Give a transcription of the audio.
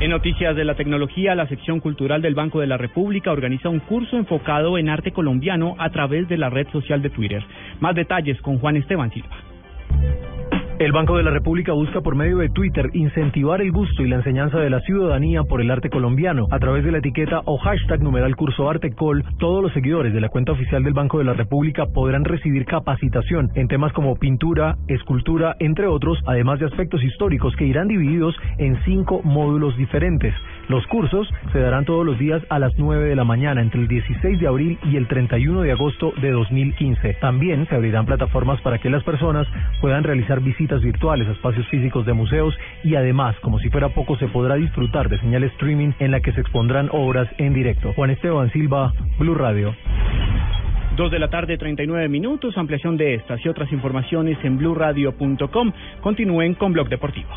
En noticias de la tecnología, la sección cultural del Banco de la República organiza un curso enfocado en arte colombiano a través de la red social de Twitter. Más detalles con Juan Esteban Silva. El Banco de la República busca por medio de Twitter incentivar el gusto y la enseñanza de la ciudadanía por el arte colombiano. A través de la etiqueta o hashtag numeral curso arte col, todos los seguidores de la cuenta oficial del Banco de la República podrán recibir capacitación en temas como pintura, escultura, entre otros, además de aspectos históricos que irán divididos en cinco módulos diferentes. Los cursos se darán todos los días a las 9 de la mañana entre el 16 de abril y el 31 de agosto de 2015. También se abrirán plataformas para que las personas puedan realizar visitas virtuales a espacios físicos de museos y además, como si fuera poco, se podrá disfrutar de señal streaming en la que se expondrán obras en directo. Juan Esteban Silva, Blue Radio. Dos de la tarde, 39 minutos. Ampliación de estas y otras informaciones en blurradio.com. Continúen con Blog Deportivo.